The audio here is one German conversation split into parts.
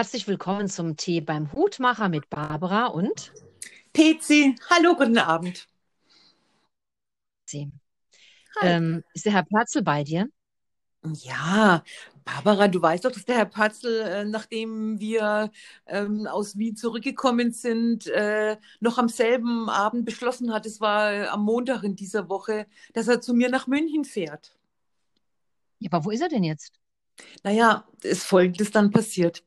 Herzlich willkommen zum Tee beim Hutmacher mit Barbara und Pezi. Hallo, guten Abend. Ähm, ist der Herr Platzel bei dir? Ja, Barbara, du weißt doch, dass der Herr Patzel, äh, nachdem wir ähm, aus Wien zurückgekommen sind, äh, noch am selben Abend beschlossen hat, es war am Montag in dieser Woche, dass er zu mir nach München fährt. Ja, aber wo ist er denn jetzt? Naja, es folgendes dann passiert.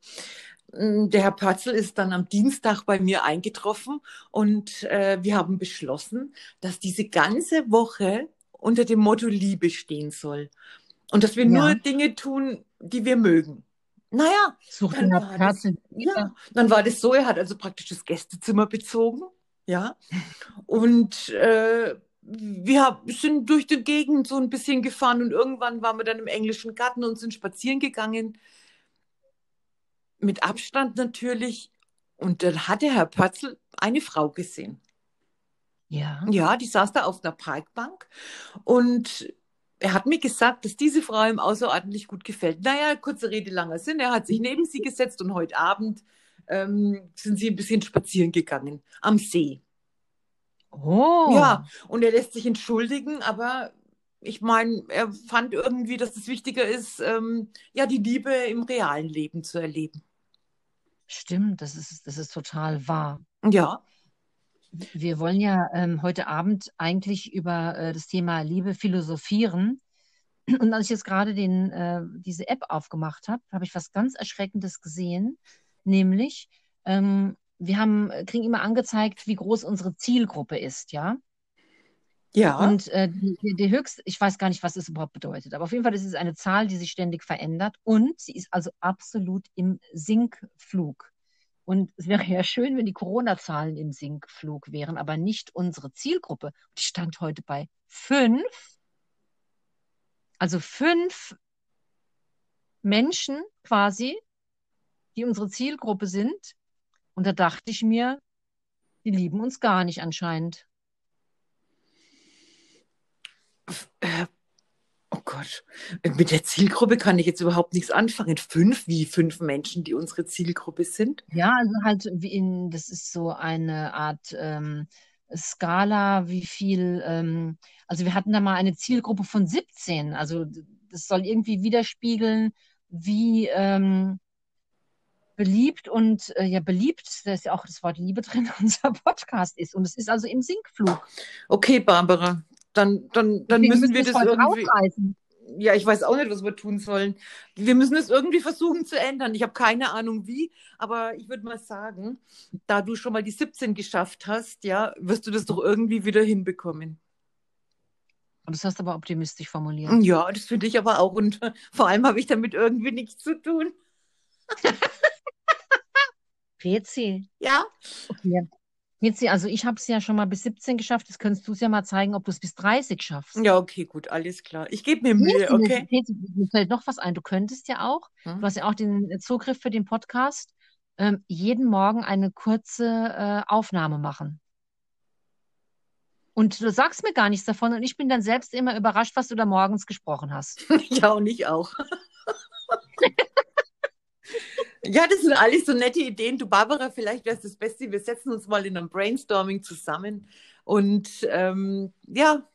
Mm, Der Herr Patzel ist dann am Dienstag bei mir eingetroffen und äh, wir haben beschlossen, dass diese ganze Woche unter dem Motto Liebe stehen soll. Und dass wir Ja. nur Dinge tun, die wir mögen. Naja, Sucht dann der war das, ja, dann war das so, er hat also praktisch das Gästezimmer bezogen, ja. Und äh, wir sind durch die Gegend so ein bisschen gefahren und irgendwann waren wir dann im englischen Garten und sind spazieren gegangen. Mit Abstand natürlich. Und dann hat der Herr Pötzl eine Frau gesehen. Ja. Ja, die saß da auf einer Parkbank und er hat mir gesagt, dass diese Frau ihm außerordentlich gut gefällt. Naja, kurze Rede, langer Sinn. Er hat sich neben sie gesetzt und heute Abend ähm, sind sie ein bisschen spazieren gegangen am See. Oh. Ja, und er lässt sich entschuldigen, aber ich meine, er fand irgendwie, dass es wichtiger ist, ähm, ja, die Liebe im realen Leben zu erleben. Stimmt, das ist, das ist total wahr. Ja, Wir wollen ja ähm, heute Abend eigentlich über äh, das Thema Liebe philosophieren. Und als ich jetzt gerade den, äh, diese App aufgemacht habe, habe ich was ganz Erschreckendes gesehen, nämlich ähm, wir haben, kriegen immer angezeigt, wie groß unsere Zielgruppe ist, ja. Ja, Und äh, die, höchste, ich weiß gar nicht, was es überhaupt bedeutet, aber auf jeden Fall ist es eine Zahl, die sich ständig verändert und sie ist also absolut im Sinkflug. Und es wäre ja schön, wenn die Corona-Zahlen im Sinkflug wären, aber nicht unsere Zielgruppe. Die stand heute bei fünf, also fünf Menschen quasi, die unsere Zielgruppe sind. Und da dachte ich mir, die lieben uns gar nicht anscheinend. Oh Gott, mit der Zielgruppe kann ich jetzt überhaupt nichts anfangen. Fünf, wie fünf Menschen, die unsere Zielgruppe sind? Ja, also halt wie in, das ist so eine Art ähm, Skala, wie viel, ähm, also wir hatten da mal eine Zielgruppe von 17. Also das soll irgendwie widerspiegeln, wie ähm, beliebt und äh, ja beliebt, da ist ja auch das Wort Liebe drin, unser Podcast ist. Und es ist also im Sinkflug. Okay, Barbara, dann, dann, dann müssen müssen wir das irgendwie. aufreißen. Ja, ich weiß auch nicht, was wir tun sollen. Wir müssen es irgendwie versuchen zu ändern. Ich habe keine Ahnung wie, aber ich würde mal sagen, da du schon mal die 17 geschafft hast, ja, wirst du das doch irgendwie wieder hinbekommen. Und das hast du aber optimistisch formuliert. Ja, das finde ich aber auch. Und vor allem habe ich damit irgendwie nichts zu tun. Rezi. Ja, Okay. Rezi, also ich habe es ja schon mal bis 17 geschafft. Jetzt könntest du es ja mal zeigen, ob du es bis 30 schaffst. ja, okay, gut, alles klar. Ich gebe mir Mühe, okay? Mir fällt noch was ein. Du könntest ja auch, Hm? du hast ja auch den Zugriff für den Podcast, ähm, jeden Morgen eine kurze äh, Aufnahme machen. Und du sagst mir gar nichts davon und ich bin dann selbst immer überrascht, was du da morgens gesprochen hast. Ja, und ich auch. Ja, das sind alles so nette Ideen. Du, Barbara, vielleicht wäre es das Beste. Wir setzen uns mal in einem Brainstorming zusammen und ähm, ja,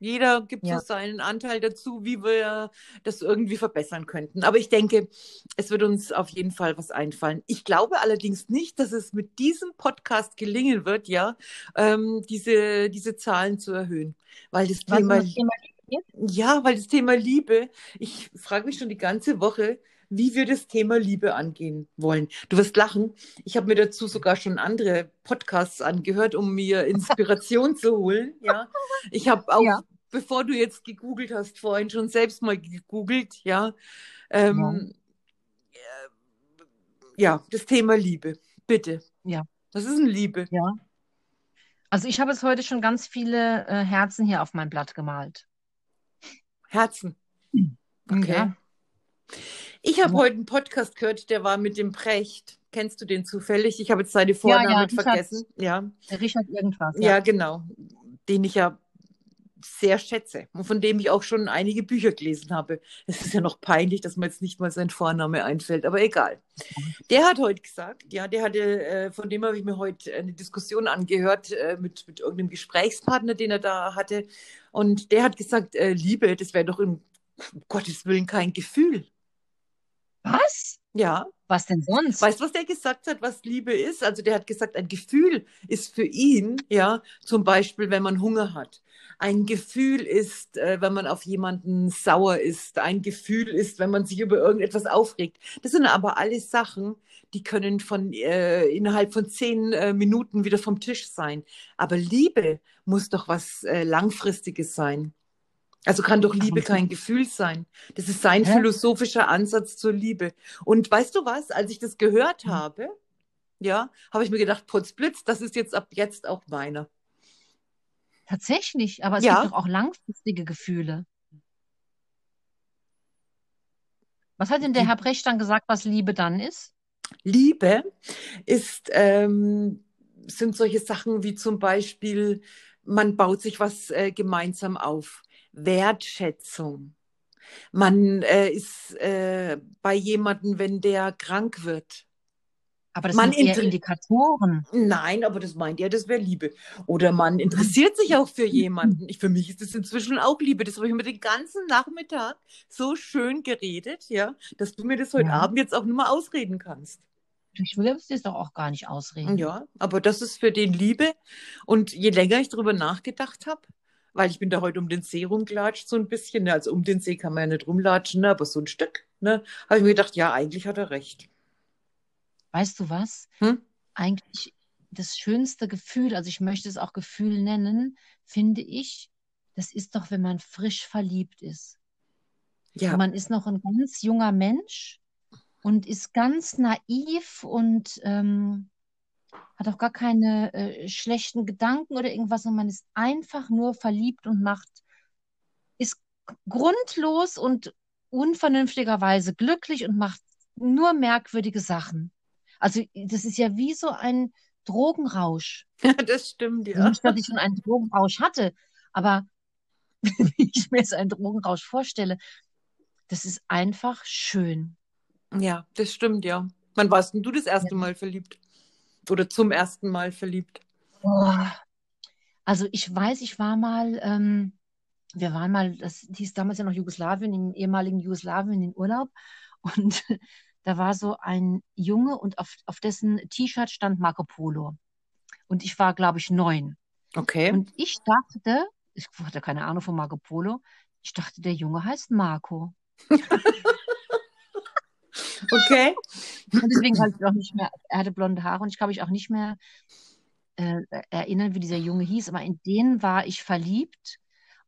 jeder gibt Ja. so seinen Anteil dazu, wie wir das irgendwie verbessern könnten. Aber ich denke, es wird uns auf jeden Fall was einfallen. Ich glaube allerdings nicht, dass es mit diesem Podcast gelingen wird, ja, ähm, diese, diese Zahlen zu erhöhen. Weil das Was Thema, das Thema geht? ja, weil das Thema Liebe, ich frage mich schon die ganze Woche, wie wir das Thema Liebe angehen wollen. Du wirst lachen. Ich habe mir dazu sogar schon andere Podcasts angehört, um mir Inspiration zu holen. Ja, ich habe auch, Ja. bevor du jetzt gegoogelt hast, vorhin schon selbst mal gegoogelt. Ja, ähm, äh, ja, das Thema Liebe. Bitte. Ja. Was ist denn Liebe? Ja. Also ich habe jetzt heute schon ganz viele äh, Herzen hier auf mein Blatt gemalt. Herzen. Okay. Ja. Ich habe Ja. heute einen Podcast gehört, der war mit dem Precht. Kennst du den zufällig? Ich habe jetzt seine Ja, Vornamen ja, Richard. vergessen. Ja, Der Richard irgendwas. ja, genau. Den ich ja sehr schätze und von dem ich auch schon einige Bücher gelesen habe. Es ist ja noch peinlich, dass mir jetzt nicht mal sein Vorname einfällt, aber egal. Der hat heute gesagt, ja, der hatte, äh, von dem habe ich mir heute eine Diskussion angehört äh, mit, mit irgendeinem Gesprächspartner, den er da hatte. Und der hat gesagt, äh, Liebe, das wäre doch um Gottes Willen kein Gefühl. Was? Ja. Was denn sonst? Weißt du, was der gesagt hat, was Liebe ist? Also der hat gesagt, ein Gefühl ist für ihn, ja, zum Beispiel, wenn man Hunger hat. Ein Gefühl ist, äh, wenn man auf jemanden sauer ist. Ein Gefühl ist, wenn man sich über irgendetwas aufregt. Das sind aber alles Sachen, die können von äh, innerhalb von zehn äh, Minuten wieder vom Tisch sein. Aber Liebe muss doch was äh, Langfristiges sein. Also kann doch Liebe kein Gefühl sein. Das ist sein Hä? philosophischer Ansatz zur Liebe. Und weißt du was, als ich das gehört hm. habe, ja, habe ich mir gedacht, Putzblitz, das ist jetzt ab jetzt auch meiner. Tatsächlich, aber es ja. gibt doch auch langfristige Gefühle. Was hat denn der Herr Brecht dann gesagt, was Liebe dann ist? Liebe ist, ähm, sind solche Sachen wie zum Beispiel, man baut sich was äh, gemeinsam auf. Wertschätzung. Man äh, ist äh, bei jemandem, wenn der krank wird. Aber das man sind eher Indikatoren. Nein, aber das meint ja, das wäre Liebe. Oder man interessiert sich auch für jemanden. Ich, für mich ist das inzwischen auch Liebe. Das habe ich mir den ganzen Nachmittag so schön geredet, ja, dass du mir das heute ja. Abend jetzt auch nur mal ausreden kannst. Ich will es doch auch gar nicht ausreden. Ja, aber das ist für den Liebe. Und je länger ich darüber nachgedacht habe, weil ich bin da heute um den See rumgelatscht, so ein bisschen. Ne? Also um den See kann man ja nicht rumlatschen, ne? aber so ein Stück. Ne? Habe ich mir gedacht, ja, eigentlich hat er recht. Weißt du was? Hm? Eigentlich das schönste Gefühl, also ich möchte es auch Gefühl nennen, finde ich, das ist doch, wenn man frisch verliebt ist. Ja. Und man ist noch ein ganz junger Mensch und ist ganz naiv und ähm, hat auch gar keine äh, schlechten Gedanken oder irgendwas und man ist einfach nur verliebt und macht, ist grundlos und unvernünftigerweise glücklich und macht nur merkwürdige Sachen. Also das ist ja wie so ein Drogenrausch. Ja, das stimmt, ja. Nicht, dass ich schon einen Drogenrausch hatte, aber wie ich mir so einen Drogenrausch vorstelle, das ist einfach schön. Ja, das stimmt, ja. Wann warst denn du das erste ja. Mal verliebt? Oder zum ersten Mal verliebt? Oh. Also ich weiß, ich war mal, ähm, wir waren mal, das hieß damals ja noch Jugoslawien, im ehemaligen Jugoslawien in Urlaub. Und da war so ein Junge und auf, auf dessen T-Shirt stand Marco Polo. Und ich war, glaube ich, neun. Okay. Und ich dachte, ich hatte keine Ahnung von Marco Polo, ich dachte, der Junge heißt Marco. Okay. Und deswegen konnte ich auch nicht mehr, er hatte blonde Haare und ich kann mich auch nicht mehr äh, erinnern, wie dieser Junge hieß, aber in den war ich verliebt.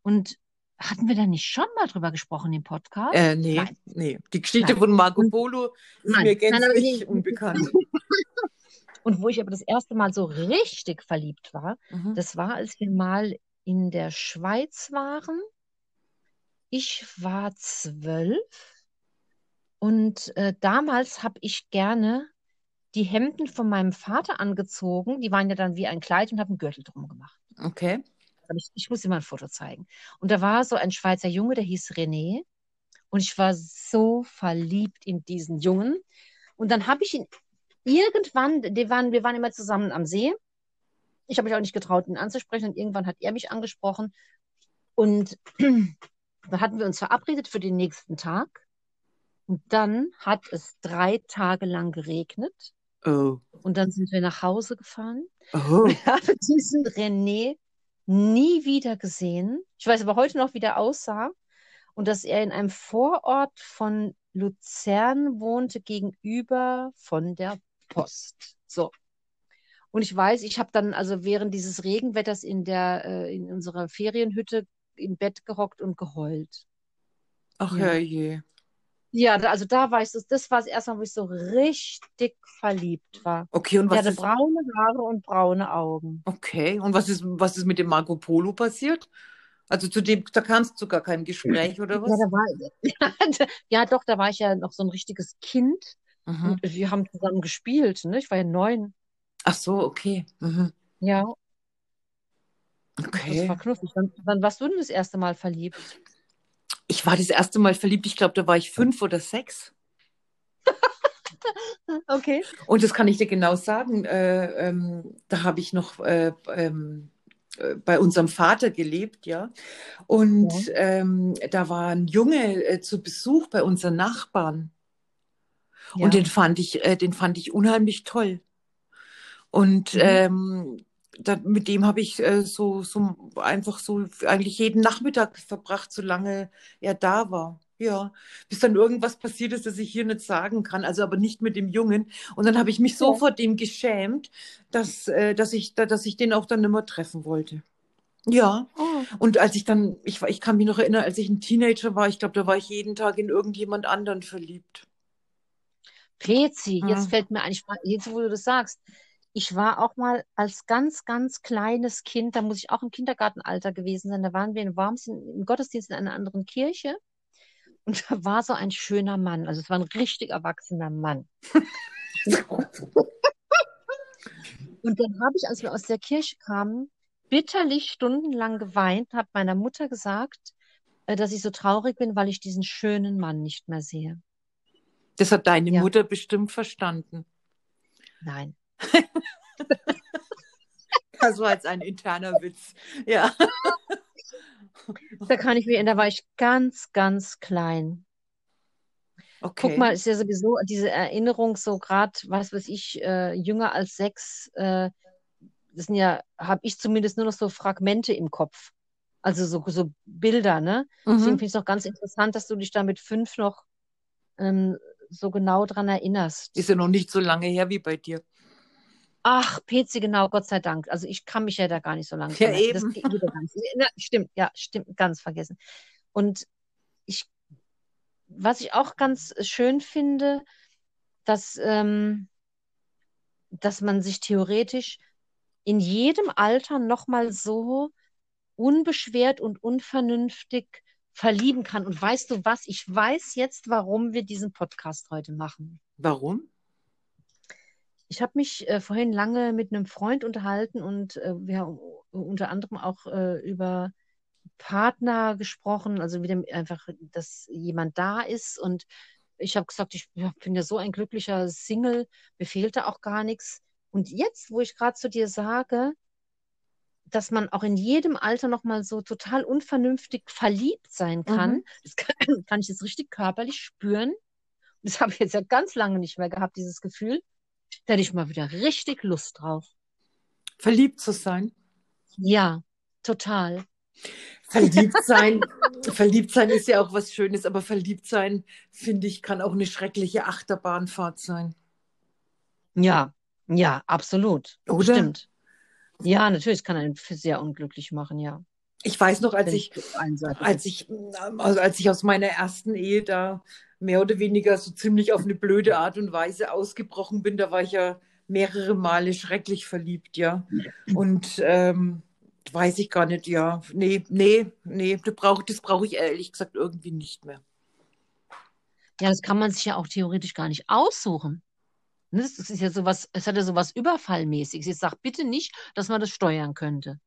Und hatten wir da nicht schon mal drüber gesprochen im Podcast? Äh, nee, Nein. nee. Die Geschichte Nein. von Marco Polo ist Nein. mir gänzlich Nein, unbekannt. Und wo ich aber das erste Mal so richtig verliebt war, mhm. das war, als wir mal in der Schweiz waren. Ich war zwölf und äh, damals habe ich gerne die Hemden von meinem Vater angezogen. Die waren ja dann wie ein Kleid und habe einen Gürtel drum gemacht. Okay. Ich, ich muss dir mal ein Foto zeigen. Und da war so ein Schweizer Junge, der hieß René. Und ich war so verliebt in diesen Jungen. Und dann habe ich ihn irgendwann, die waren, wir waren immer zusammen am See. Ich habe mich auch nicht getraut, ihn anzusprechen. Und irgendwann hat er mich angesprochen. Und dann hatten wir uns verabredet für den nächsten Tag. Und dann hat es drei Tage lang geregnet. Oh. Und dann sind wir nach Hause gefahren. Oh. Ich habe diesen René nie wieder gesehen. Ich weiß aber heute noch, wie der aussah. Und dass er in einem Vorort von Luzern wohnte, gegenüber von der Post. So. Und ich weiß, ich habe dann also während dieses Regenwetters in der äh, in unserer Ferienhütte im Bett gehockt und geheult. Ach ja, je. Ja, also da war ich so, das war das erste Mal, wo ich so richtig verliebt war. Okay, und was er hatte ist... braune Haare und braune Augen. Okay, und was ist, was ist mit dem Marco Polo passiert? Also zu dem, da kamst du zu gar keinem Gespräch oder was? Ja, da war, ja, doch, da war ich ja noch so ein richtiges Kind. Mhm. Und wir haben zusammen gespielt, ne? Ich war ja neun. Ach so, okay. Mhm. Ja. Das Okay. war knuffig. Wann, wann warst du denn das erste Mal verliebt? Ich war das erste Mal verliebt, ich glaube, da war ich fünf oder sechs. Okay. Und das kann ich dir genau sagen. Äh, ähm, da habe ich noch äh, ähm, äh, bei unserem Vater gelebt, ja. Und ähm, da war ein Junge äh, zu Besuch bei unseren Nachbarn. Ja. Und den fand ich, äh, den fand ich unheimlich toll. Und Mhm. ähm, da, mit dem habe ich äh, so, so einfach so eigentlich jeden Nachmittag verbracht, solange er da war. Ja, bis dann irgendwas passiert ist, das ich hier nicht sagen kann, also aber nicht mit dem Jungen. Und dann habe ich mich so Ja. vor dem geschämt, dass, äh, dass ich, da, dass ich den auch dann nicht mehr treffen wollte. Ja, Oh. und als ich dann, ich, ich kann mich noch erinnern, als ich ein Teenager war, ich glaube, da war ich jeden Tag in irgendjemand anderen verliebt. Pezi, Ja. jetzt fällt mir ein, jetzt wo du das sagst, ich war auch mal als ganz, ganz kleines Kind, da muss ich auch im Kindergartenalter gewesen sein, da waren wir in Worms im Gottesdienst in einer anderen Kirche und da war so ein schöner Mann, also es war ein richtig erwachsener Mann. Und dann habe ich, als wir aus der Kirche kamen, bitterlich stundenlang geweint, habe meiner Mutter gesagt, äh, dass ich so traurig bin, weil ich diesen schönen Mann nicht mehr sehe. Das hat deine Ja. Mutter bestimmt verstanden. Nein. War jetzt ein interner Witz. Ja. Da kann ich mich erinnern, da war ich ganz, ganz klein. Okay. Guck mal, ist ja sowieso diese Erinnerung so gerade, was weiß ich, äh, jünger als sechs, äh, das sind ja, habe ich zumindest nur noch so Fragmente im Kopf. Also so, so Bilder, ne? Deswegen Mhm. finde ich es noch ganz interessant, dass du dich da mit fünf noch ähm, so genau dran erinnerst. Ist ja noch nicht so lange her wie bei dir. Ach, PC, genau, Gott sei Dank. Also ich kann mich ja da gar nicht so lange Ja, erinnern. Das eben. geht wieder ganz. Ja, stimmt, ja, stimmt, ganz vergessen. Und ich, was ich auch ganz schön finde, dass, ähm, dass man sich theoretisch in jedem Alter nochmal so unbeschwert und unvernünftig verlieben kann. Und weißt du was? Ich weiß jetzt, warum wir diesen Podcast heute machen. Warum? Ich habe mich äh, vorhin lange mit einem Freund unterhalten und äh, wir haben unter anderem auch äh, über Partner gesprochen, also wieder einfach, dass jemand da ist. Und ich habe gesagt, ich bin ja so ein glücklicher Single, mir fehlt da auch gar nichts. Und jetzt, wo ich gerade zu dir sage, dass man auch in jedem Alter nochmal so total unvernünftig verliebt sein kann, Mhm. das kann, kann ich jetzt richtig körperlich spüren. Das habe ich jetzt ja ganz lange nicht mehr gehabt, dieses Gefühl. Da hätte ich mal wieder richtig Lust drauf. Verliebt zu sein? Ja, total. Verliebt sein, verliebt sein ist ja auch was Schönes, aber verliebt sein, finde ich, kann auch eine schreckliche Achterbahnfahrt sein. Ja, ja, absolut. Oder? Stimmt. Ja, natürlich, es kann einen sehr unglücklich machen, ja. Ich weiß noch, als ich, als ich, also als ich aus meiner ersten Ehe da mehr oder weniger so ziemlich auf eine blöde Art und Weise ausgebrochen bin, da war ich ja mehrere Male schrecklich verliebt, ja. Und ähm, weiß ich gar nicht, ja. Nee, nee, nee, das brauche das brauch ich ehrlich gesagt irgendwie nicht mehr. Ja, das kann man sich ja auch theoretisch gar nicht aussuchen. Ne, Das ist ja sowas, es hat ja sowas Überfallmäßiges. Jetzt sag bitte nicht, dass man das steuern könnte.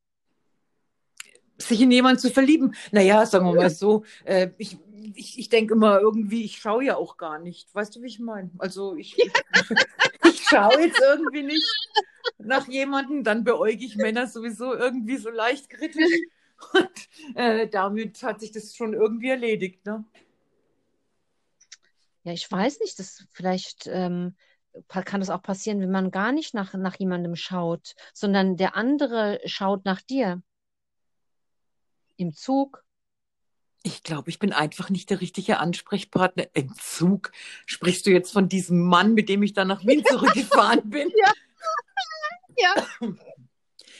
sich in jemanden zu verlieben. Naja, sagen wir mal so, äh, ich, ich, ich denke immer irgendwie, ich schaue ja auch gar nicht. Weißt du, wie ich meine? Also ich, ich schaue jetzt irgendwie nicht nach jemandem, dann beäuge ich Männer sowieso irgendwie so leicht kritisch. Und äh, damit hat sich das schon irgendwie erledigt, ne? Ja, ich weiß nicht, das vielleicht ähm, kann das auch passieren, wenn man gar nicht nach, nach jemandem schaut, sondern der andere schaut nach dir. Im Zug. Ich glaube, ich bin einfach nicht der richtige Ansprechpartner. Im Zug sprichst du jetzt von diesem Mann, mit dem ich dann nach Wien zurückgefahren bin. Ja. Ja.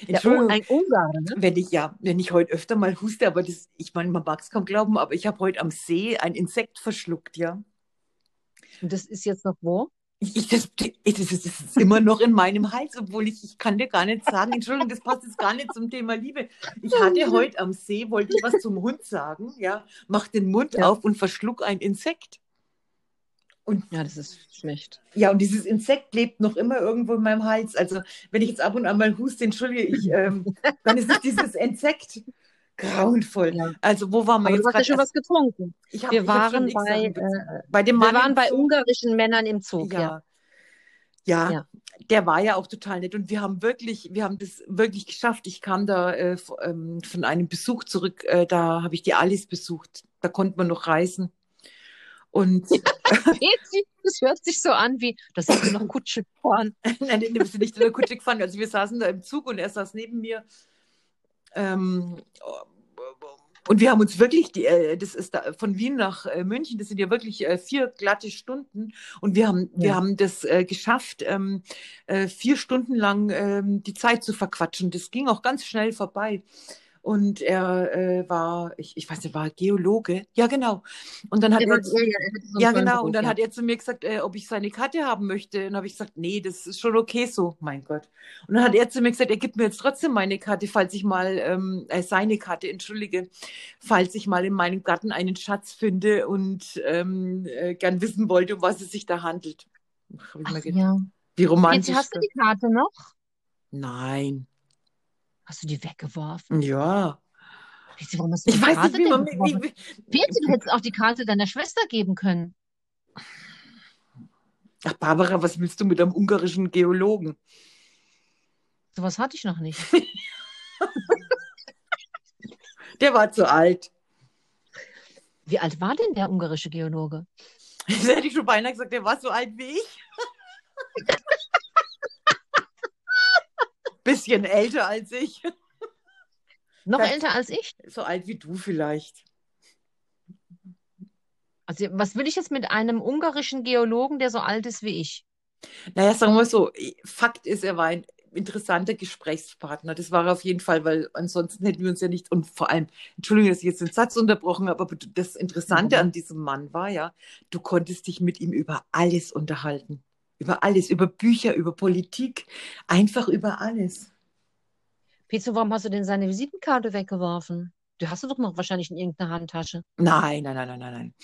Der, Entschuldigung. ein Ungar, ne? Wenn ich ja, wenn ich heute öfter mal huste, aber das, ich meine, man mag es kaum glauben, aber ich habe heute am See ein Insekt verschluckt, ja. Und das ist jetzt noch wo? Ich, das, das, ist, das ist immer noch in meinem Hals, obwohl ich, ich kann dir gar nicht sagen, Entschuldigung, das passt jetzt gar nicht zum Thema Liebe. Ich hatte heute am See, wollte ich was zum Hund sagen, ja, mach den Mund Ja. auf und verschluck ein Insekt. Und Ja, das ist schlecht. ja, und dieses Insekt lebt noch immer irgendwo in meinem Hals. Also, wenn ich jetzt ab und an mal huste, entschuldige ich, ähm, dann ist es dieses Insekt. Grauenvoll. Ja. Also, wo waren wir Aber jetzt du hast ja schon was getrunken. Ich hab- Wir waren bei, äh, bei dem wir Mann waren im bei Zug. ungarischen Männern im Zug, ja. Ja. Ja, Ja. der war ja auch total nett und wir haben wirklich, wir haben das wirklich geschafft. Ich kam da äh, ähm, von einem Besuch zurück, äh, da habe ich die Alice besucht. Da konnte man noch reisen. Und Das hört sich so an wie, das sind wir noch Kutsche gefahren. nein, wir sind nicht in der Kutsche gefahren. Also wir saßen da im Zug und er saß neben mir. Ähm, und wir haben uns wirklich, äh, das ist da, von Wien nach äh, München, das sind ja wirklich äh, vier glatte Stunden. Und wir haben, wir Ja. haben das geschafft, ähm, äh, vier Stunden lang ähm, die Zeit zu verquatschen. Das ging auch ganz schnell vorbei. Und er äh, war, ich, ich weiß nicht, war Geologe? Ja, genau. Und dann hat Er er, war- ja, ja, er genau. Beruf, Und dann ja. hat er zu mir gesagt, äh, ob ich seine Karte haben möchte. Und dann habe ich gesagt, nee, das ist schon okay so, mein Gott. Und dann hat er zu mir gesagt, er gibt mir jetzt trotzdem meine Karte, falls ich mal, ähm, äh, seine Karte, entschuldige, falls ich mal in meinem Garten einen Schatz finde und ähm, äh, gern wissen wollte, um was es sich da handelt. Ach, Ach, ja. wie romantisch. Jetzt hast du die Karte noch? Nein. Hast du die weggeworfen? Ja. Pizzi, warum hast du Ich weiß Karte nicht, wie man. Wie, wie, Pizzi, du hättest auch die Karte deiner Schwester geben können. ach, Barbara, was willst du mit einem ungarischen Geologen? Sowas hatte ich noch nicht. Der war zu alt. Wie alt war denn der ungarische Geologe? Das hätte ich schon beinahe gesagt, der war so alt wie ich. Bisschen älter als ich. Noch Das- älter als ich? So alt wie du vielleicht. Also, was will ich jetzt mit einem ungarischen Geologen, der so alt ist wie ich? Naja, sagen wir so, Fakt ist, er war ein interessanter Gesprächspartner. Das war er auf jeden Fall, weil ansonsten hätten wir uns ja nicht, und vor allem, Entschuldigung, dass ich jetzt den Satz unterbrochen habe, aber das Interessante Mhm. an diesem Mann war ja, du konntest dich mit ihm über alles unterhalten. Über alles, über Bücher, über Politik, einfach über alles. Pizzo, warum hast du denn seine Visitenkarte weggeworfen? Du hast sie doch noch wahrscheinlich in irgendeiner Handtasche. Nein, nein, nein, nein, nein, nein.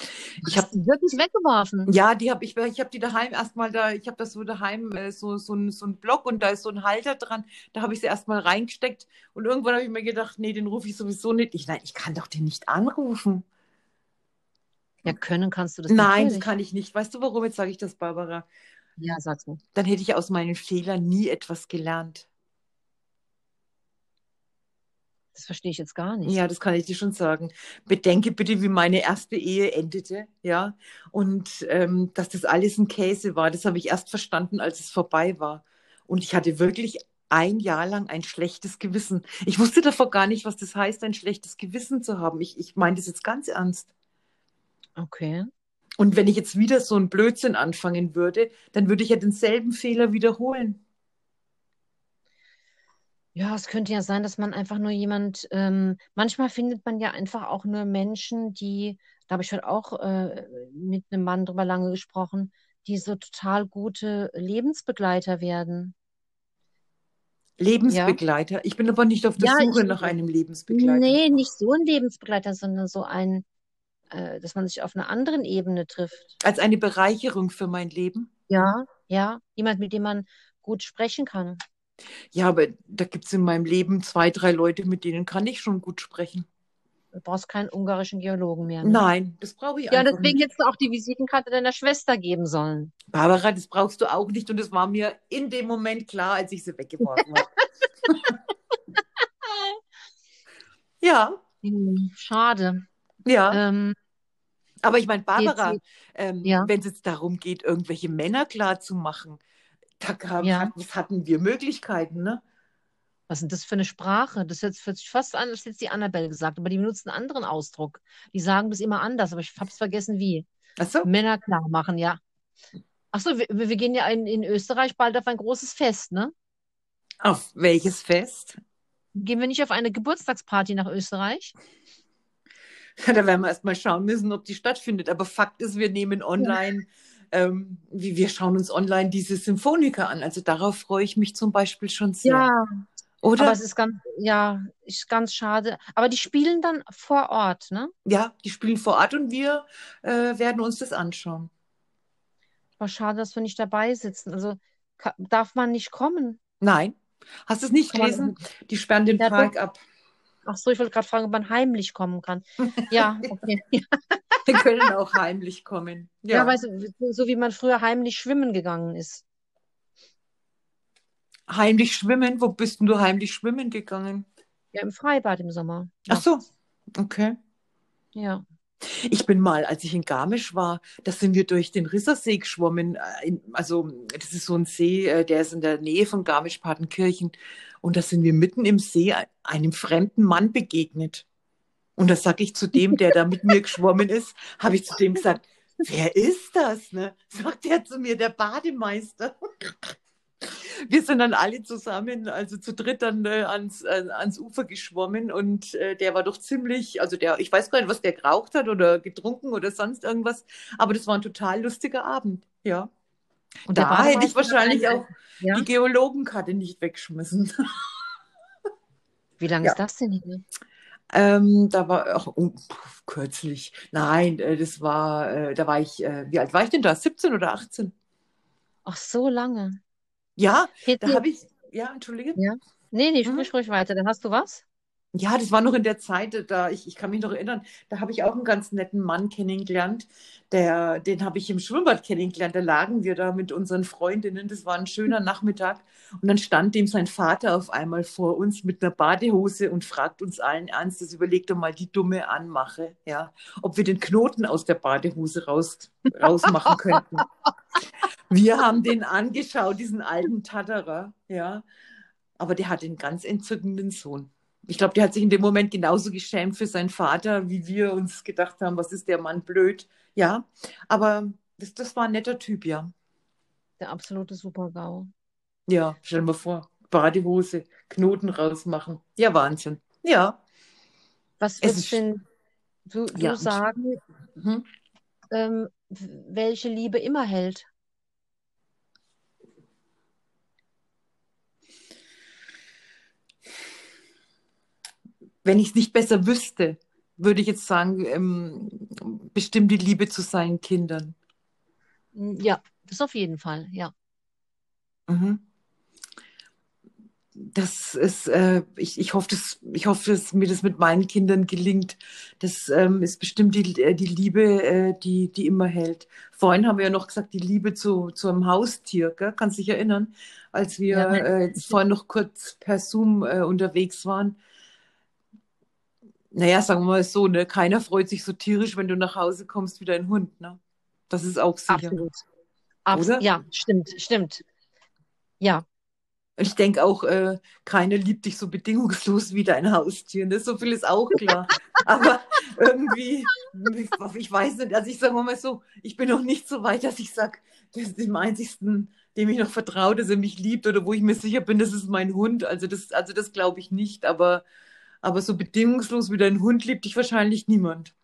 Ich habe du wirklich weggeworfen? Ja, die habe ich, ich habe die daheim erstmal da, ich habe das so daheim, äh, so, so, ein, so ein Block und da ist so ein Halter dran. Da habe ich sie erstmal reingesteckt und irgendwann habe ich mir gedacht, nee, den rufe ich sowieso nicht. Ich, nein, ich kann doch den nicht anrufen. Ja, können kannst du das Nein, das kann ich nicht. Weißt du, warum? Jetzt sage ich das, Barbara. Ja, sag's mir. Dann hätte ich aus meinen Fehlern nie etwas gelernt. Das verstehe ich jetzt gar nicht. Ja, das kann ich dir schon sagen. Bedenke bitte, wie meine erste Ehe endete, ja. Und ähm, dass das alles ein Käse war, das habe ich erst verstanden, als es vorbei war. Und ich hatte wirklich ein Jahr lang ein schlechtes Gewissen. Ich wusste davor gar nicht, was das heißt, ein schlechtes Gewissen zu haben. Ich, ich meine das jetzt ganz ernst. Okay. Und wenn ich jetzt wieder so einen Blödsinn anfangen würde, dann würde ich ja denselben Fehler wiederholen. Ja, es könnte ja sein, dass man einfach nur jemand, ähm, manchmal findet man ja einfach auch nur Menschen, die, da habe ich heute auch äh, mit einem Mann drüber lange gesprochen, die so total gute Lebensbegleiter werden. Lebensbegleiter. Ich bin aber nicht auf der Ja, Suche ich- nach einem Lebensbegleiter. Nee, nicht so ein Lebensbegleiter, sondern so ein, äh, dass man sich auf einer anderen Ebene trifft. Als eine Bereicherung für mein Leben. Ja, ja, jemand, mit dem man gut sprechen kann. Ja, aber da gibt es in meinem Leben zwei, drei Leute, mit denen kann ich schon gut sprechen. Du brauchst keinen ungarischen Geologen mehr. Ne? Nein, das brauche ich Ja, einfach deswegen nicht. hättest du auch die Visitenkarte deiner Schwester geben sollen. Barbara, das brauchst du auch nicht und das war mir in dem Moment klar, als ich sie weggeworfen habe. ja, Hm, Schade. ja. Ähm, Aber ich meine, Barbara, ähm, Ja. wenn es jetzt darum geht, irgendwelche Männer klar zu machen, da gab, Ja. hat, was hatten wir Möglichkeiten, ne? was ist das für eine Sprache? Das hört sich fast an, als hätte die Annabelle gesagt, aber die benutzen einen anderen Ausdruck. Die sagen das immer anders, aber ich hab's vergessen, wie. Achso, Männer klar machen, ja. Ach so, wir, wir gehen ja in, in Österreich bald auf ein großes Fest, ne? auf welches Fest? Gehen wir nicht auf eine Geburtstagsparty nach Österreich? Da werden wir erst mal schauen müssen, ob die stattfindet. Aber Fakt ist, wir nehmen online, ähm, wie wir schauen uns online diese Symphoniker an. Also darauf freue ich mich zum Beispiel schon sehr. Oder? aber es ist ganz, ja, ist ganz schade. Aber die spielen dann vor Ort, ne? ja, die spielen vor Ort und wir äh, werden uns das anschauen. furchtbar schade, dass wir nicht dabei sitzen. Also darf man nicht kommen? Nein. Hast du es nicht Kann man, gelesen? Die sperren den ja. Park ab. Ach so, ich wollte gerade fragen, ob man heimlich kommen kann. Ja, okay. Wir können auch heimlich kommen. Ja, Ja. weißt du, so wie man früher heimlich schwimmen gegangen ist. Heimlich schwimmen? Wo bist denn du heimlich schwimmen gegangen? Ja, im Freibad im Sommer. Ach so. Okay. Ja. Ich bin mal, als ich in Garmisch war, da sind wir durch den Rissersee geschwommen. Äh, Also, das ist so ein See, äh, der ist in der Nähe von Garmisch-Partenkirchen. Und da sind wir mitten im See einem fremden Mann begegnet. Und da sage ich zu dem, der da mit mir geschwommen ist, habe ich zu dem gesagt, wer ist das? Ne? Sagt er zu mir, der Bademeister. Wir sind dann alle zusammen, also zu dritt dann äh, ans, äh, ans Ufer geschwommen und äh, der war doch ziemlich, also der, ich weiß gar nicht, was der geraucht hat oder getrunken oder sonst irgendwas, aber das war ein total lustiger Abend, ja. Und Da hätte ich wahrscheinlich auch ja? die Geologenkarte nicht weggeschmissen. Wie lange Ja. ist das denn hier? Ähm, da war auch oh, kürzlich. Nein, äh, das war, äh, da war ich, äh, wie alt war ich denn da? 17 oder 18? Ach, so lange. Ja, da Peter, habe ich, ja, entschuldige. ja. Nee, nee, Mhm. sprich ruhig weiter. Dann hast du was? Ja, das war noch in der Zeit, da ich, ich kann mich noch erinnern, da habe ich auch einen ganz netten Mann kennengelernt. Der, den habe ich im Schwimmbad kennengelernt. Da lagen wir da mit unseren Freundinnen. Das war ein schöner Nachmittag. Und dann stand dem sein Vater auf einmal vor uns mit einer Badehose und fragt uns allen ernst, das überlegt doch mal die dumme Anmache, ja, ob wir den Knoten aus der Badehose raus, rausmachen könnten. Wir haben den angeschaut, diesen alten Tatterer, ja. Aber der hat einen ganz entzückenden Sohn. Ich glaube, der hat sich in dem Moment genauso geschämt für seinen Vater, wie wir uns gedacht haben, was ist der Mann blöd. Ja, aber das, das war ein netter Typ, ja. Der absolute Super-GAU. Ja, stell dir mal vor, Badehose, Knoten rausmachen. Ja, Wahnsinn. Ja, Was es würdest ist, denn du, ja, du sagen, mhm. ähm, welche Liebe immer hält? Wenn ich es nicht besser wüsste, würde ich jetzt sagen, ähm, bestimmt die Liebe zu seinen Kindern. Hm, Ja, das auf jeden Fall, ja. Mhm. Das ist, äh, ich, ich hoffe, dass, ich hoffe, dass mir das mit meinen Kindern gelingt. Das ähm, ist bestimmt die, äh, die Liebe, äh, die, die immer hält. Vorhin haben wir ja noch gesagt, die Liebe zu, zu einem Haustier, gell? Kannst dich erinnern, als wir Ja, äh, vorhin noch kurz per Zoom äh, unterwegs waren. Naja, sagen wir mal so, ne? Keiner freut sich so tierisch, wenn du nach Hause kommst wie dein Hund, ne? Das ist auch sicher, absolut. Abs oder? ja, stimmt, stimmt. Ja, ich denke auch, äh, keiner liebt dich so bedingungslos wie dein Haustier. Ne? So viel ist auch klar. Aber irgendwie, ich, ich weiß nicht, also ich sage mal so, ich bin noch nicht so weit, dass ich sage, das ist dem einzigsten, dem ich noch vertraue, dass er mich liebt oder wo ich mir sicher bin, das ist mein Hund. Also das, also das glaube ich nicht. Aber, aber so bedingungslos wie dein Hund liebt dich wahrscheinlich niemand.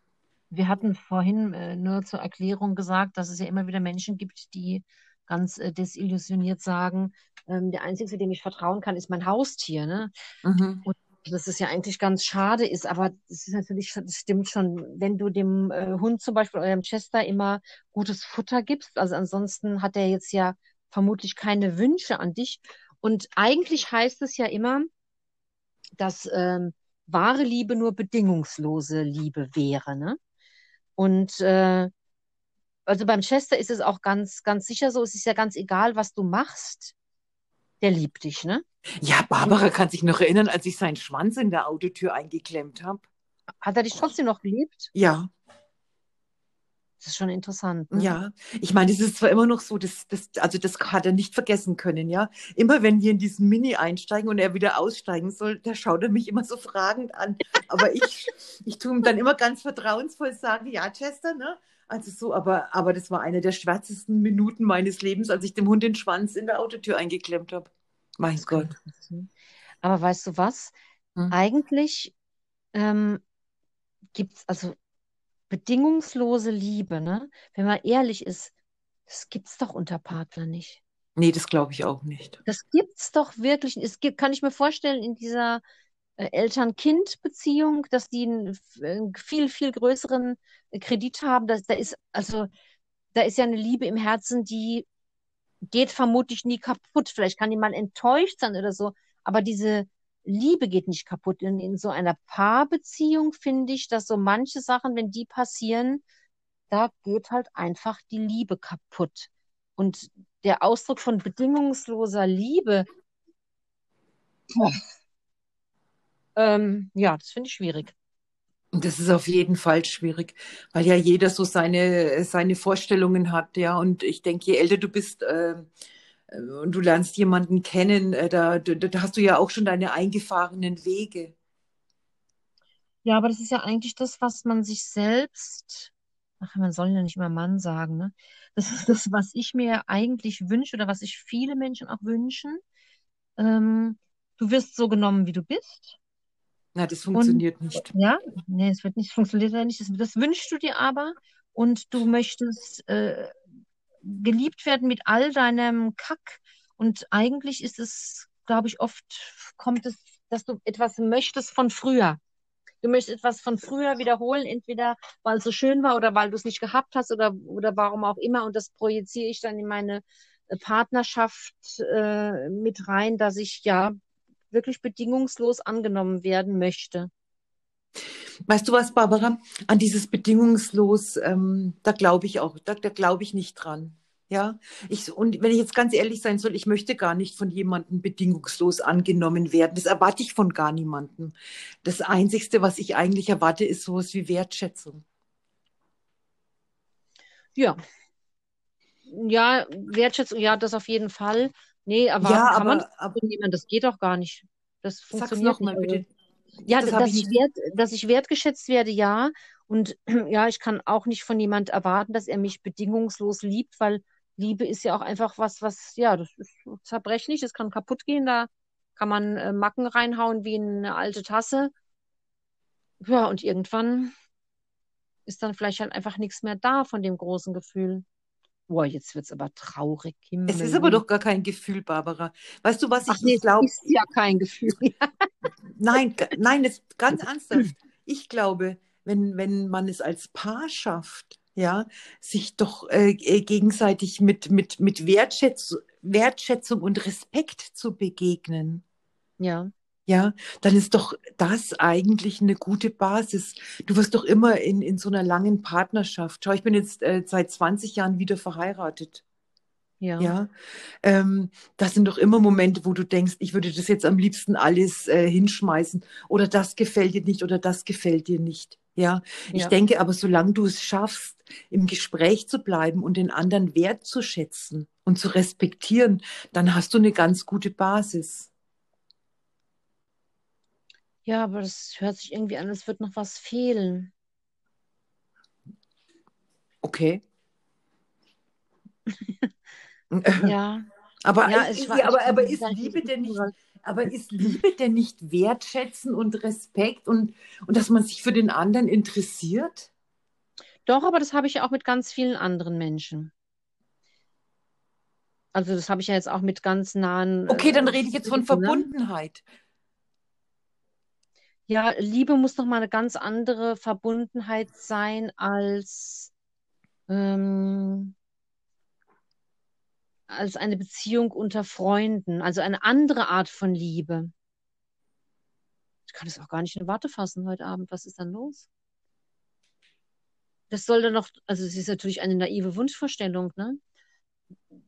wir hatten vorhin äh, nur zur Erklärung gesagt, dass es ja immer wieder Menschen gibt, die ganz äh, desillusioniert sagen, ähm, der Einzige, dem ich vertrauen kann, ist mein Haustier, ne? Mhm. Und dass es ja eigentlich ganz schade ist, aber es ist natürlich, das stimmt schon, wenn du dem äh, Hund zum Beispiel, eurem Chester, immer gutes Futter gibst, also ansonsten hat er jetzt ja vermutlich keine Wünsche an dich. Und eigentlich heißt es ja immer, dass ähm, wahre Liebe nur bedingungslose Liebe wäre, ne? Und äh, also beim Chester ist es auch ganz, ganz sicher so, es ist ja ganz egal, was du machst, der liebt dich, ne? Ja, Und Barbara kann sich noch erinnern, als ich seinen Schwanz in der Autotür eingeklemmt habe. hat er dich trotzdem noch geliebt? Ja. Das ist schon interessant, ne? Ja, ich meine, es ist zwar immer noch so, das, das, also das hat er nicht vergessen können, ja. Immer wenn wir in diesen Mini einsteigen und er wieder aussteigen soll, da schaut er mich immer so fragend an. Aber ich, ich tue ihm dann immer ganz vertrauensvoll sagen, ja, Chester, ne? Also so, aber, aber das war eine der schwärzesten Minuten meines Lebens, als ich dem Hund den Schwanz in der Autotür eingeklemmt habe. Mein Das Gott. Aber weißt du was? Hm. Eigentlich ähm, gibt's also bedingungslose Liebe, ne? Wenn man ehrlich ist, das gibt's doch unter Partnern nicht. Nee, das glaube ich auch nicht. Das gibt's doch wirklich. Es gibt, kann ich mir vorstellen, in dieser äh, Eltern-Kind-Beziehung, dass die einen einen viel, viel größeren äh, Kredit haben. Dass, da ist, also, da ist ja eine Liebe im Herzen, die geht vermutlich nie kaputt. Vielleicht kann die mal enttäuscht sein oder so, aber diese Liebe geht nicht kaputt. In, in so einer Paarbeziehung finde ich, dass so manche Sachen, wenn die passieren, da geht halt einfach die Liebe kaputt. Und der Ausdruck von bedingungsloser Liebe, boah, ähm, ja, das finde ich schwierig. Und das ist auf jeden Fall schwierig, weil ja jeder so seine, seine Vorstellungen hat, ja. Und ich denke, je älter du bist äh, und du lernst jemanden kennen, äh, da, da, da hast du ja auch schon deine eingefahrenen Wege. Ja, aber das ist ja eigentlich das, was man sich selbst, ach, man soll ja nicht immer Mann sagen, ne? Das ist das, was ich mir eigentlich wünsche oder was sich viele Menschen auch wünschen. Ähm, du wirst so genommen, wie du bist. Na, das funktioniert Und nicht. ja, nee, es wird nicht, funktioniert ja nicht. Das, das wünschst du dir aber und du möchtest äh, geliebt werden mit all deinem Kack. Und eigentlich ist es, glaube ich, oft kommt es, dass du etwas möchtest von früher. Du möchtest etwas von früher wiederholen, entweder weil es so schön war oder weil du es nicht gehabt hast oder, oder warum auch immer. Und das projiziere ich dann in meine äh, Partnerschaft äh, mit rein, dass ich ja wirklich bedingungslos angenommen werden möchte. Weißt du was, Barbara? An dieses bedingungslos, ähm, da glaube ich auch, da, da glaube ich nicht dran. Ja, ich, und wenn ich jetzt ganz ehrlich sein soll, ich möchte gar nicht von jemandem bedingungslos angenommen werden. Das erwarte ich von gar niemandem. Das Einzigste, was ich eigentlich erwarte, ist sowas wie Wertschätzung. Ja. Ja, Wertschätzung, ja, das auf jeden Fall. Nee, erwarten Ja, kann man aber, das aber von niemandem. Das geht doch gar nicht. Das sag's funktioniert nicht. nochmal Also, bitte. Ja, Das dass ich nicht. wert, dass ich wertgeschätzt werde, ja. Und ja, ich kann auch nicht von jemand erwarten, dass er mich bedingungslos liebt, weil Liebe ist ja auch einfach was, was, ja, das ist zerbrechlich, das kann kaputt gehen, da kann man äh, Macken reinhauen wie in eine alte Tasse. Ja, und irgendwann ist dann vielleicht halt einfach nichts mehr da von dem großen Gefühl. Boah, jetzt wird's aber traurig, Es ist aber Himmel. doch gar kein Gefühl, Barbara. Weißt du, was Ach ich, nee, ich es glaube, ist ja kein Gefühl. nein, nein, jetzt ganz ernsthaft. Ich glaube, wenn, wenn man es als Paar schafft, ja, sich doch äh, äh, gegenseitig mit, mit, mit Wertschätz Wertschätzung und Respekt zu begegnen, Ja, ja, dann ist doch das eigentlich eine gute Basis. Du wirst doch immer in, in so einer langen Partnerschaft. Schau, ich bin jetzt äh, seit 20 Jahren wieder verheiratet. ja, Ja, ähm, das sind doch immer Momente, wo du denkst, ich würde das jetzt am liebsten alles äh, hinschmeißen oder das gefällt dir nicht oder das gefällt dir nicht. Ja, ich ja. denke aber, solange du es schaffst, im Gespräch zu bleiben und den anderen wertzuschätzen und zu respektieren, dann hast du eine ganz gute Basis. Ja, aber das hört sich irgendwie an, als würde noch was fehlen. Okay. Ja, Aber, ja, ich, wa- ja, ich aber, aber ist Liebe denn nicht, aber ist Liebe denn nicht Wertschätzen und Respekt und, und dass man sich für den anderen interessiert? Doch, aber das habe ich ja auch mit ganz vielen anderen Menschen. Also das habe ich ja jetzt auch mit ganz nahen Okay, dann äh, rede ich jetzt von ne? Verbundenheit. Ja, Liebe muss noch mal eine ganz andere Verbundenheit sein als, ähm, als eine Beziehung unter Freunden, also eine andere Art von Liebe. Ich kann es auch gar nicht in Worte fassen heute Abend. Was ist dann los? Das soll dann noch, also es ist natürlich eine naive Wunschvorstellung, ne?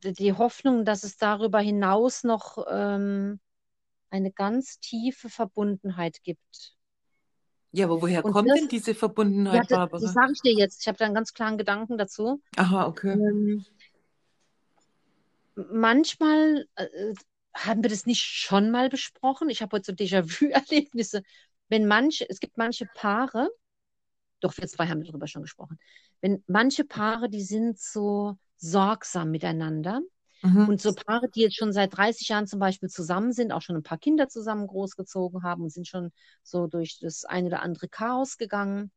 Die die Hoffnung, dass es darüber hinaus noch ähm, eine ganz tiefe Verbundenheit gibt. Ja, aber woher Und kommt das, denn diese ja, Verbundenheit, das, das Barbara? sage ich dir jetzt. Ich habe da einen ganz klaren Gedanken dazu. Aha, okay. Ähm, manchmal äh, haben wir das nicht schon mal besprochen. Ich habe heute so Déjà-vu-Erlebnisse. Wenn manche, es gibt manche Paare, doch wir zwei haben darüber schon gesprochen. Wenn manche Paare, die sind so sorgsam miteinander. Mhm. Und so Paare, die jetzt schon seit 30 Jahren zum Beispiel zusammen sind, auch schon ein paar Kinder zusammen großgezogen haben und sind schon so durch das ein oder andere Chaos gegangen.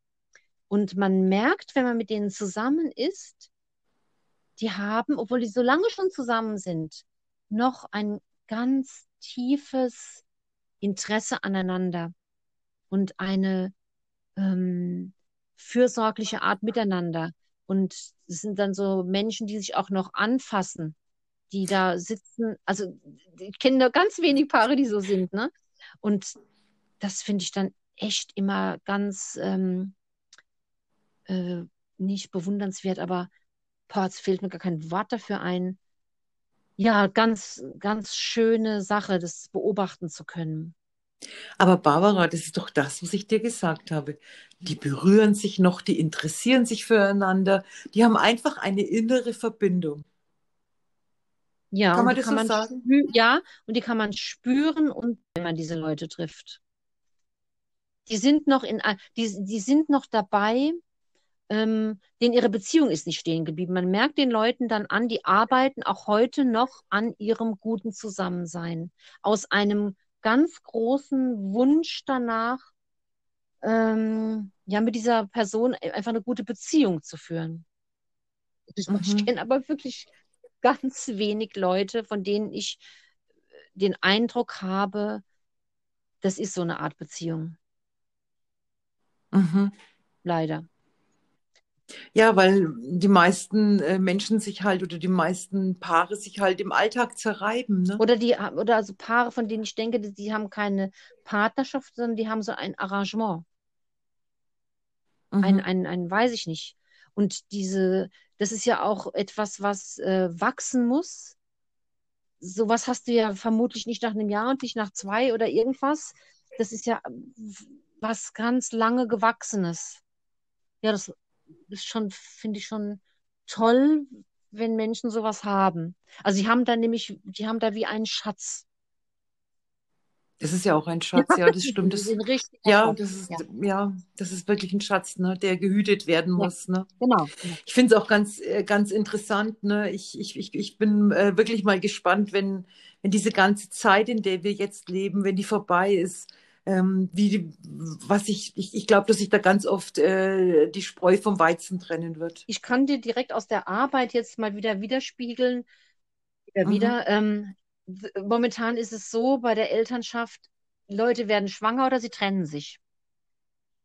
Und man merkt, wenn man mit denen zusammen ist, die haben, obwohl die so lange schon zusammen sind, noch ein ganz tiefes Interesse aneinander und eine ähm, fürsorgliche Art miteinander. Und es sind dann so Menschen, die sich auch noch anfassen, die da sitzen. Also ich kenne nur ganz wenig Paare, die so sind, ne? Und das finde ich dann echt immer ganz ähm, äh, nicht bewundernswert, aber boah, es fehlt mir gar kein Wort dafür ein. Ja, ganz, ganz schöne Sache, das beobachten zu können. Aber Barbara, das ist doch das, was ich dir gesagt habe. Die berühren sich noch, die interessieren sich füreinander, die haben einfach eine innere Verbindung. Ja, Kann und man die das kann so man sagen? ja, und die kann man spüren und wenn man diese Leute trifft. Die sind noch in, die, die sind noch dabei, ähm, denen ihre Beziehung ist nicht stehen geblieben. Man merkt den Leuten dann an, die arbeiten auch heute noch an ihrem guten Zusammensein. Aus einem ganz großen Wunsch danach, ähm, ja, mit dieser Person einfach eine gute Beziehung zu führen. Ich, ich Mhm. kenne aber wirklich ganz wenig Leute, von denen ich den Eindruck habe, das ist so eine Art Beziehung. Mhm. Leider. Ja, weil die meisten äh, Menschen sich halt oder die meisten Paare sich halt im Alltag zerreiben, ne? Oder die, oder also Paare, von denen ich denke, die, die haben keine Partnerschaft, sondern die haben so ein Arrangement. Ein, Mhm. ein, ein, weiß ich nicht. Und diese, das ist ja auch etwas, was äh, wachsen muss. Sowas hast du ja vermutlich nicht nach einem Jahr und nicht nach zwei oder irgendwas. Das ist ja was ganz lange Gewachsenes. Ja, das ist schon, finde ich schon toll, wenn Menschen sowas haben. Also die haben da nämlich, die haben da wie einen Schatz. Das ist ja auch ein Schatz, ja, das stimmt. Das, ja, das ist, Ja, ja, das ist wirklich ein Schatz, ne, der gehütet werden muss, ne? genau. Ich finde es auch ganz, äh, ganz interessant, ne? Ich, ich, ich, ich bin äh, wirklich mal gespannt, wenn, wenn diese ganze Zeit, in der wir jetzt leben, wenn die vorbei ist, ähm, wie was ich, ich, ich glaube, dass sich da ganz oft äh, die Spreu vom Weizen trennen wird. Ich kann dir direkt aus der Arbeit jetzt mal wieder widerspiegeln, wieder, Mhm. wieder. Ähm, momentan ist es so bei der Elternschaft, Leute werden schwanger oder sie trennen sich.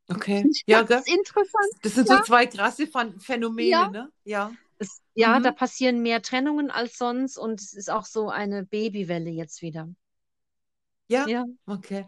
Okay. Ich Ja, ganz gell? interessant. Das sind so Ja, zwei krasse Phänomene, ja. ne? Ja. Es, ja, da Mhm. passieren mehr Trennungen als sonst und es ist auch so eine Babywelle jetzt wieder. Ja, Ja, okay.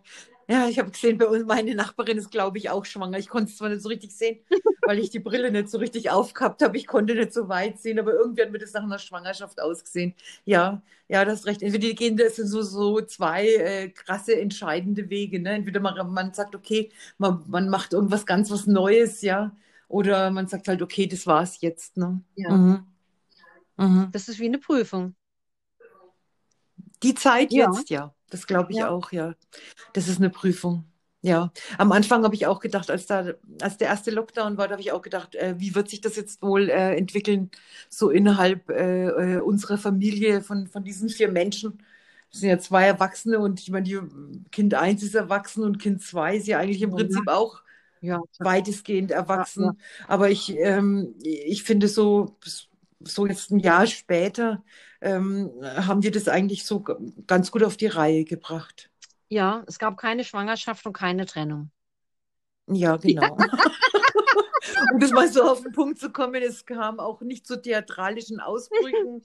Ja, ich habe gesehen, bei uns, meine Nachbarin ist, glaube ich, auch schwanger. Ich konnte es zwar nicht so richtig sehen, weil ich die Brille nicht so richtig aufgehabt habe. Ich konnte nicht so weit sehen, aber irgendwie hat mir das nach einer Schwangerschaft ausgesehen. Ja, ja, das ist recht. Entweder die gehen, das sind so, so zwei äh, krasse, entscheidende Wege. Ne? Entweder man, man sagt, okay, man, man macht irgendwas ganz was Neues, ja. Oder man sagt halt, okay, das war's jetzt. Ne? ja. Mhm. Mhm. Das ist wie eine Prüfung. Die Zeit Ja, jetzt, ja. Das glaube ich ja. auch, ja. Das ist eine Prüfung. Ja. Am Anfang habe ich auch gedacht, als da, als der erste Lockdown war, da habe ich auch gedacht, äh, wie wird sich das jetzt wohl äh, entwickeln, so innerhalb äh, äh, unserer Familie von, von diesen vier Menschen. Das sind ja zwei Erwachsene und ich meine, die, Kind 1 ist erwachsen und Kind 2 ist ja eigentlich im Ja, Prinzip auch ja, weitestgehend ja, ja. erwachsen. Aber ich, ähm, ich finde so, so jetzt ein Jahr später, ähm, haben die das eigentlich so ganz gut auf die Reihe gebracht. Ja, es gab keine Schwangerschaft und keine Trennung. Ja, genau. Um das mal so auf den Punkt zu kommen, es kam auch nicht zu theatralischen Ausbrüchen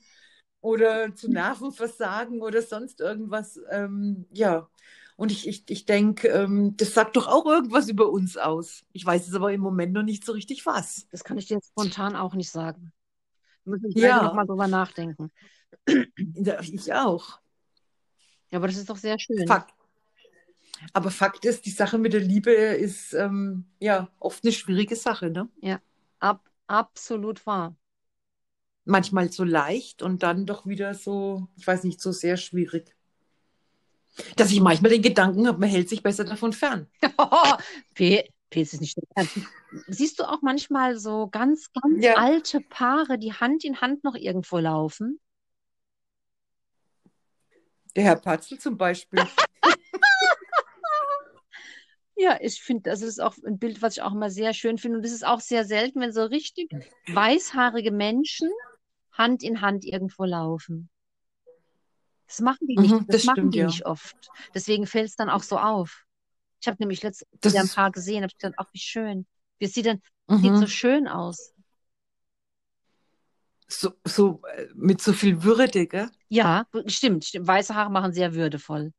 oder zu Nervenversagen oder sonst irgendwas. Ähm, ja, und ich, ich, ich denke, ähm, das sagt doch auch irgendwas über uns aus. Ich weiß es aber im Moment noch nicht so richtig was. das kann ich dir spontan auch nicht sagen. Da müssen wir Ja, drüber nachdenken. Ich auch. Ja, aber das ist doch sehr schön. Fakt. Aber Fakt ist, die Sache mit der Liebe ist ähm, ja oft eine schwierige Sache, ne? Ja, ab, absolut wahr. Manchmal so leicht und dann doch wieder so, ich weiß nicht, so sehr schwierig. Dass ich manchmal den Gedanken habe, man hält sich besser davon fern. P, P ist nicht ernst. Siehst du auch manchmal so ganz, ganz Ja. alte Paare, die Hand in Hand noch irgendwo laufen? Der Herr Patzel zum Beispiel. Ja, ich finde, das ist auch ein Bild, was ich auch immer sehr schön finde. Und es ist auch sehr selten, wenn so richtig weißhaarige Menschen Hand in Hand irgendwo laufen. Das machen die nicht, Mhm, das das machen stimmt, die ja. nicht oft. Deswegen fällt es dann auch so auf. Ich habe nämlich letztens wieder ein Paar gesehen, habe ich gedacht, ach, wie schön. Wie sieht denn, sieht so mhm. schön aus. So, so äh, mit so viel Würde, gell? Ja, stimmt, stimmt. Weiße Haare machen sehr würdevoll.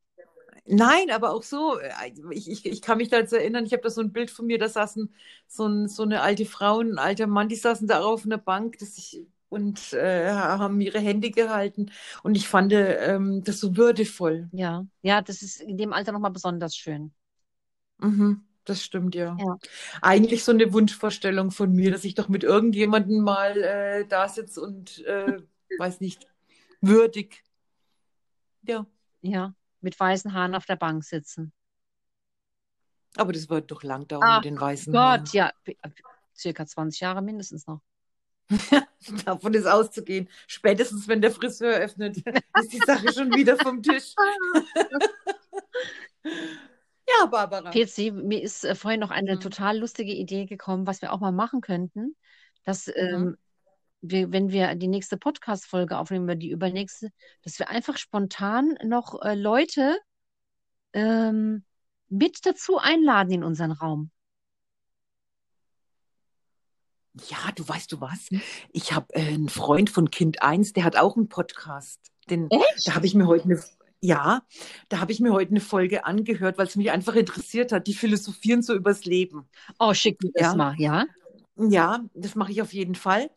Nein, aber auch so, äh, ich, ich, ich kann mich da jetzt erinnern, ich habe da so ein Bild von mir, da saßen so, ein, so eine alte Frau und ein alter Mann, die saßen da auf einer Bank das ich, und äh, haben ihre Hände gehalten. Und ich fand ähm, das so würdevoll. Ja, ja, das ist in dem Alter nochmal besonders schön. Mhm, das stimmt, ja. Ja. Eigentlich so eine Wunschvorstellung von mir, dass ich doch mit irgendjemandem mal äh, da sitze und, äh, weiß nicht, würdig. Ja. Ja, mit weißen Haaren auf der Bank sitzen. Aber das wird doch lang dauern Ach mit den weißen Haaren. Gott, ja, circa 20 Jahre mindestens noch. Davon ist auszugehen. Spätestens, wenn der Friseur öffnet, ist die Sache schon wieder vom Tisch. Ja, Barbara. PC, mir ist äh, vorhin noch eine Mhm. total lustige Idee gekommen, was wir auch mal machen könnten, dass Mhm. ähm, wir, wenn wir die nächste Podcast-Folge aufnehmen, oder die übernächste, dass wir einfach spontan noch äh, Leute ähm, mit dazu einladen in unseren Raum. Ja, du weißt du was? Ich habe äh, einen Freund von Kind 1, der hat auch einen Podcast. Den, Echt? da habe ich mir heute eine, ja, da habe ich mir heute eine Folge angehört, weil es mich einfach interessiert hat. Die philosophieren so übers Leben. Oh, schick mir das Ja. mal, ja? Ja, das mache ich auf jeden Fall.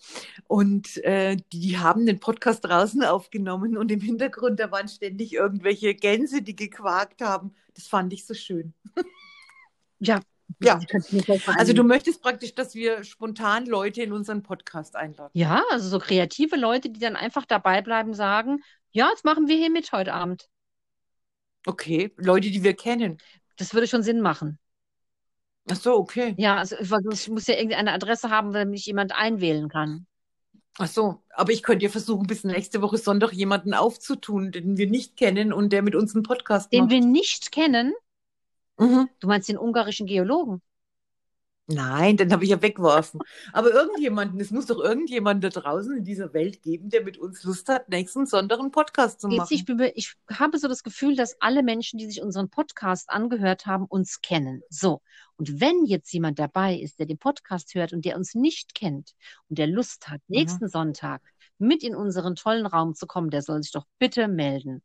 Und äh, die, haben den Podcast draußen aufgenommen und im Hintergrund, da waren ständig irgendwelche Gänse, die gequakt haben. Das fand ich so schön. Ja. Ja. Also du möchtest praktisch, dass wir spontan Leute in unseren Podcast einladen. Ja, also so kreative Leute, die dann einfach dabei bleiben, sagen, ja, jetzt machen wir hier mit heute Abend. Okay, Leute, die wir kennen. Das würde schon Sinn machen. Ach so, okay. Ja, also ich muss ja irgendeine Adresse haben, damit mich jemand einwählen kann. Ach so, aber ich könnte ja versuchen, bis nächste Woche Sonntag jemanden aufzutun, den wir nicht kennen und der mit uns einen Podcast Den macht. wir nicht kennen, Mhm. du meinst den ungarischen Geologen. Nein, den habe ich ja weggeworfen. Aber irgendjemanden, es muss doch irgendjemand da draußen in dieser Welt geben, der mit uns Lust hat, nächsten Sonntag einen Podcast zu machen. ich, ich habe so das Gefühl, dass alle Menschen, die sich unseren Podcast angehört haben, uns kennen. So. Und wenn jetzt jemand dabei ist, der den Podcast hört und der uns nicht kennt und der Lust hat, Mhm. nächsten Sonntag mit in unseren tollen Raum zu kommen, der soll sich doch bitte melden.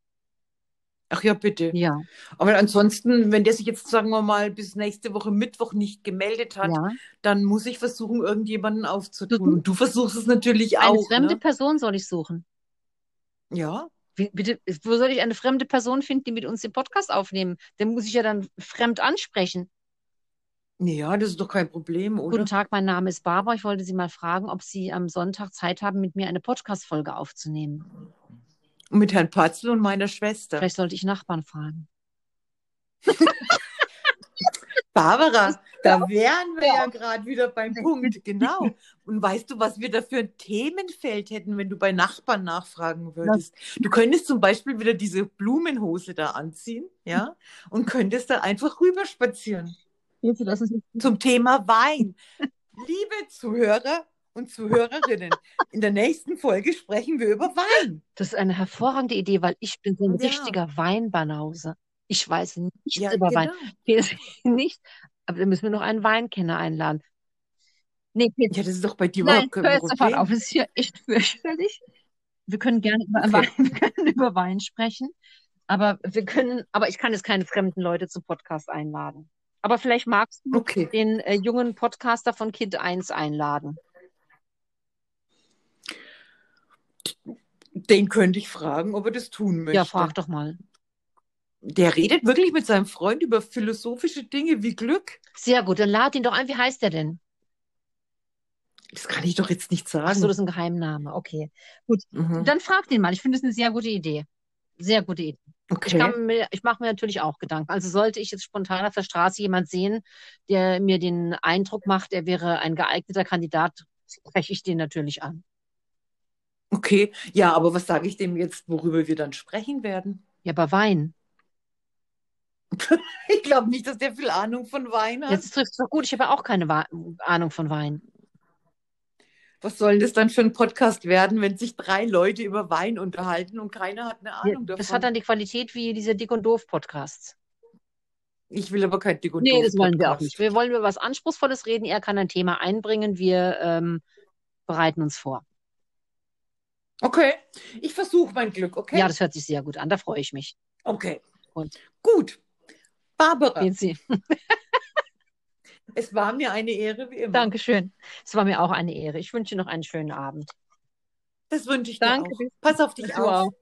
Ach ja, bitte. Ja, Aber ansonsten, wenn der sich jetzt, sagen wir mal, bis nächste Woche Mittwoch nicht gemeldet hat, ja. dann muss ich versuchen, irgendjemanden aufzutun. Mhm. Und du versuchst es natürlich Eine auch, fremde ne? Person soll ich suchen. Ja. Wie, bitte, wo soll ich eine fremde Person finden, die mit uns den Podcast aufnehmen? Den muss ich ja dann fremd ansprechen. Ja, das ist doch kein Problem, oder? Guten Tag, mein Name ist Barbara. Ich wollte Sie mal fragen, ob Sie am Sonntag Zeit haben, mit mir eine Podcast-Folge aufzunehmen. Mit Herrn Patzel und meiner Schwester. Vielleicht sollte ich Nachbarn fragen. Barbara, da wären wir ja gerade wieder beim Punkt, genau. Und weißt du, was wir da für ein Themenfeld hätten, wenn du bei Nachbarn nachfragen würdest? Du könntest zum Beispiel wieder diese Blumenhose da anziehen, ja, und könntest da einfach rüberspazieren Jetzt lassen Sie zum Thema Wein. Liebe Zuhörer und Zuhörerinnen, in der nächsten Folge sprechen wir über Wein. Das ist eine hervorragende Idee, weil ich bin so ein Ja. richtiger Weinbanause. Ich weiß nichts Ja, über Wein. genau. Nicht, aber dann müssen wir noch einen Weinkenner einladen. Nee, Ja, das ist doch bei dir nein, überhaupt kein auf. Es ist hier echt fürchterlich. Wir können gerne über, Okay. Wein, wir können über Wein sprechen, aber wir können, aber ich kann jetzt keine fremden Leute zum Podcast einladen. Aber vielleicht magst du Okay. den äh, jungen Podcaster von Kind 1 einladen. Den könnte ich fragen, ob er das tun möchte. Ja, frag doch mal. Der redet wirklich mit seinem Freund über philosophische Dinge wie Glück. Sehr gut, dann lad ihn doch ein. Wie heißt der denn? Das kann ich doch jetzt nicht Ach sagen. so, das ist ein Geheimname. Okay. Gut, Mhm. dann frag den mal. Ich finde es eine sehr gute Idee. Sehr gute Idee. Ich, Okay. mir, ich mache mir natürlich auch Gedanken. Also sollte ich jetzt spontan auf der Straße jemand sehen, der mir den Eindruck macht, er wäre ein geeigneter Kandidat, spreche ich den natürlich an. Okay. Ja, aber was sage ich dem jetzt, worüber wir dann sprechen werden? Ja, aber Wein. Ich glaube nicht, dass der viel Ahnung von Wein hat. Jetzt trifft es doch gut. Ich habe ja auch keine Wa Ahnung von Wein. Was soll das dann für ein Podcast werden, wenn sich drei Leute über Wein unterhalten und keiner hat eine Ja, Ahnung davon? Das hat dann die Qualität wie diese Dick und Doof Podcasts. ich will aber kein Dick und Nee, Doof das wollen wir auch nicht. Wir wollen über was Anspruchsvolles reden. Er kann ein Thema einbringen. Wir ähm, bereiten uns vor. Okay, ich versuche mein Glück, okay? Ja, das hört sich sehr gut an. Da freue ich mich. Okay. Gut. Gut. Barbara, es war mir eine Ehre wie immer. Dankeschön. Es war mir auch eine Ehre. Ich wünsche noch einen schönen Abend. Das wünsche ich dir Danke. Pass auf dich auf.